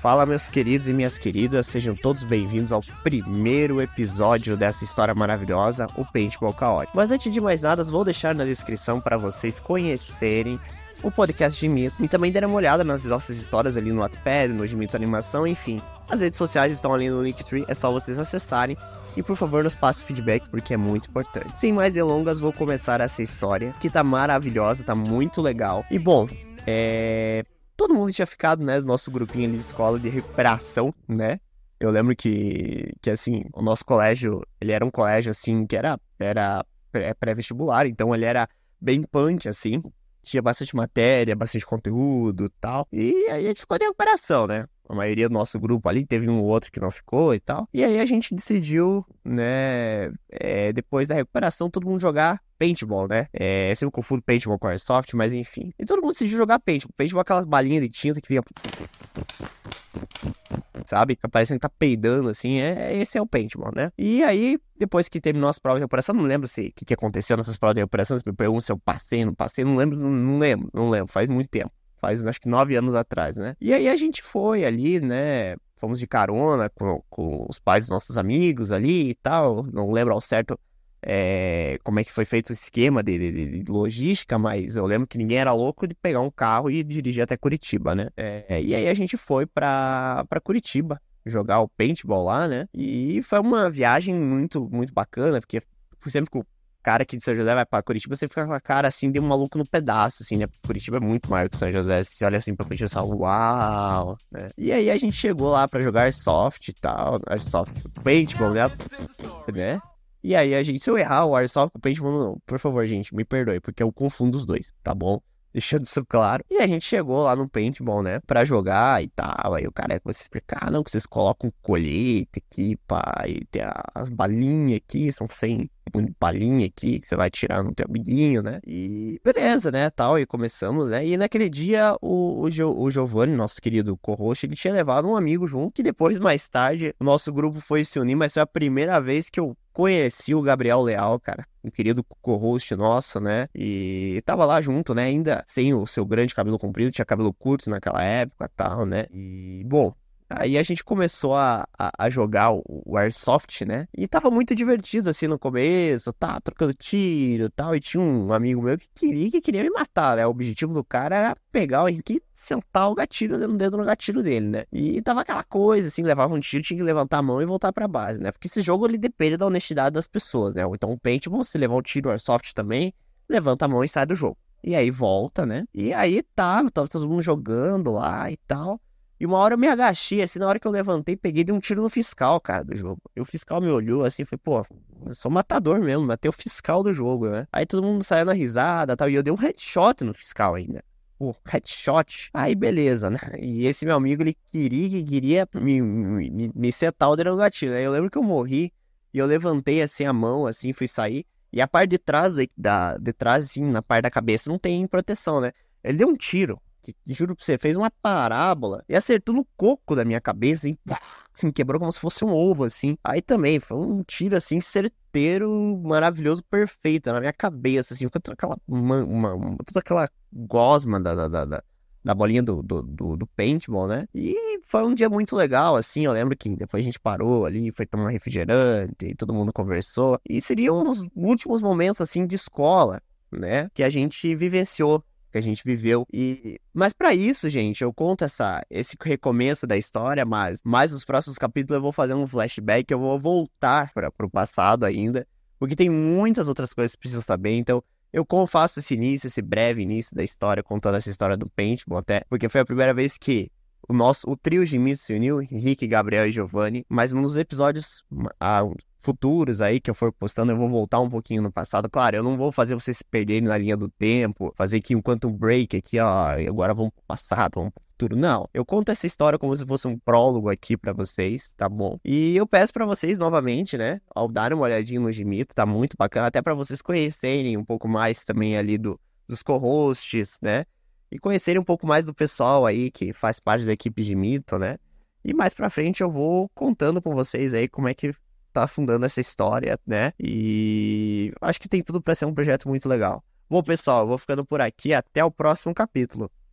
Fala, meus queridos e minhas queridas, sejam todos bem-vindos ao primeiro episódio dessa história maravilhosa, o Paintball Caótico. Mas antes de mais nada, vou deixar na descrição para vocês conhecerem o podcast de Mito e também darem uma olhada nas nossas histórias ali no Wattpad, no Mito Animação, enfim. As redes sociais estão ali no Linktree, é só vocês acessarem. E por favor, nos passe feedback, porque é muito importante. Sem mais delongas, vou começar essa história, que tá maravilhosa, tá muito legal. E bom, é todo mundo tinha ficado, né, do nosso grupinho ali de escola de recuperação, né? Eu lembro que, que assim, o nosso colégio, ele era um colégio, assim, que era, era pré-vestibular, então ele era bem punk, assim. Tinha bastante matéria, bastante conteúdo e tal. E aí a gente ficou de recuperação, né? A maioria do nosso grupo ali, teve um ou outro que não ficou e tal. E aí a gente decidiu, né, é, depois da recuperação, todo mundo jogar paintball, né? É, sempre confundo paintball com airsoft, mas enfim. E todo mundo decidiu jogar paintball. Paintball é aquelas balinhas de tinta que vinha... Sabe? Parecendo que tá peidando, assim. É, esse é o paintball, né? E aí, depois que terminou as provas de recuperação, não lembro se o que, que aconteceu nessas provas de recuperação. Você me pergunta se eu passei, não passei. Não lembro, não, não lembro, não lembro. Faz muito tempo. Faz, acho que nove anos atrás, né? E aí a gente foi ali, né? Fomos de carona com, com os pais dos nossos amigos ali e tal. Não lembro ao certo é, como é que foi feito o esquema de, de, de, logística, mas eu lembro que ninguém era louco de pegar um carro e dirigir até Curitiba, né? É, e aí a gente foi pra Curitiba jogar o paintball lá, né? E foi uma viagem muito, muito bacana, porque sempre que o cara aqui de São José vai pra Curitiba, você fica com a cara assim de um maluco no pedaço, assim, né? Curitiba é muito maior que São José. Você olha assim pra Curitiba e fala, uau, né? E aí a gente chegou lá pra jogar soft e tal, soft paintball, né? E aí a gente, se eu errar o Airsoft com o Paintball, por favor, gente, me perdoe, porque eu confundo os dois, tá bom? Deixando isso claro. E a gente chegou lá no paintball, né? Pra jogar e tal. Aí o cara começa a explicar, não, que vocês colocam colete aqui. E tem as balinhas aqui, são 100 balinha aqui que você vai tirar no teu amiguinho, né? E beleza, né? Tal, e começamos, né? E naquele dia o, o, jo, o Giovanni, nosso querido co-host, ele tinha levado um amigo junto, que depois, mais tarde, o nosso grupo foi se unir, mas foi a primeira vez que eu conheci o Gabriel Leal, cara, um querido co-host nosso, né? E tava lá junto, né? Ainda sem o seu grande cabelo comprido, tinha cabelo curto naquela época tal, né? E, bom, Aí a gente começou a, a, a, jogar o, o Airsoft, né? E tava muito divertido, assim, no começo, tá, trocando tiro e tal. E tinha um amigo meu que queria, que queria me matar, né? O objetivo do cara era pegar o Henrique sentar o gatilho no dedo no gatilho dele, né? E tava aquela coisa, assim, levava um tiro, tinha que levantar a mão e voltar pra base, né? Porque esse jogo, ele depende da honestidade das pessoas, né? Então o paintball, se levar um tiro Airsoft também, levanta a mão e sai do jogo. E aí volta, né? E aí tá, tava todo mundo jogando lá e tal. E uma hora eu me agachei, assim, na hora que eu levantei, peguei de um tiro no fiscal, cara, do jogo. E o fiscal me olhou assim, foi, pô, eu sou matador mesmo, matei o fiscal do jogo, né? Aí todo mundo saiu na risada tal, e eu dei um headshot no fiscal ainda. Pô, headshot. Aí beleza, né? E esse meu amigo, ele queria, queria me, me, me setar o dedo né? Eu lembro que eu morri e eu levantei assim a mão, assim, fui sair. E a parte de trás, da, de trás, assim, na parte da cabeça, não tem proteção, né? Ele deu um tiro que, juro pra você, fez uma parábola e acertou no coco da minha cabeça, hein? Assim, quebrou como se fosse um ovo, assim. Aí também, foi um tiro, assim, certeiro, maravilhoso, perfeito, na minha cabeça, assim, com toda aquela, uma, uma, toda aquela gosma da, da, da, da bolinha do, do, do, do, paintball, né? E foi um dia muito legal, assim, eu lembro que depois a gente parou ali, foi tomar refrigerante, e todo mundo conversou. E seria um dos últimos momentos, assim, de escola, né? Que a gente vivenciou que a gente viveu. E mas para isso, gente, eu conto essa esse recomeço da história, mas mais nos próximos capítulos eu vou fazer um flashback, eu vou voltar para o passado ainda, porque tem muitas outras coisas que precisam saber, então eu faço esse início, esse breve início da história, contando essa história do paintball até, porque foi a primeira vez que o nosso o trio de mitos se uniu, Henrique, Gabriel e Giovanni, mas nos episódios há futuros aí que eu for postando, eu vou voltar um pouquinho no passado. Claro, eu não vou fazer vocês se perderem na linha do tempo, fazer aqui um break aqui, ó, agora vamos pro passado, vamos pro futuro. Não, eu conto essa história como se fosse um prólogo aqui para vocês, tá bom? E eu peço para vocês novamente, né, ao dar uma olhadinha no Gimito, tá muito bacana, até para vocês conhecerem um pouco mais também ali do, dos co-hosts, né? E conhecerem um pouco mais do pessoal aí que faz parte da equipe de Mito, né? E mais pra frente eu vou contando com vocês aí como é que tá fundando essa história, né? E acho que tem tudo para ser um projeto muito legal. Bom, pessoal, eu vou ficando por aqui. Até o próximo capítulo.